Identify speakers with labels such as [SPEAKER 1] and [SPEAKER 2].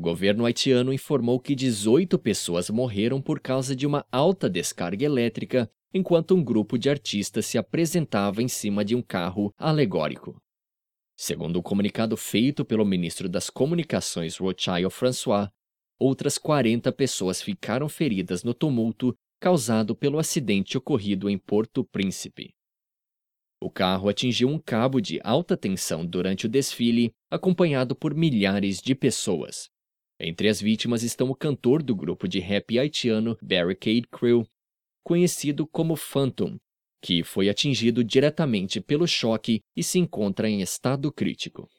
[SPEAKER 1] governo haitiano informou que 18 pessoas morreram por causa de uma alta descarga elétrica enquanto um grupo de artistas se apresentava em cima de um carro alegórico. Segundo o um comunicado feito pelo ministro das Comunicações Rothschild François, outras 40 pessoas ficaram feridas no tumulto causado pelo acidente ocorrido em Porto Príncipe. O carro atingiu um cabo de alta tensão durante o desfile, acompanhado por milhares de pessoas. Entre as vítimas estão o cantor do grupo de rap haitiano Barricade Crew, conhecido como Phantom, que foi atingido diretamente pelo choque e se encontra em estado crítico.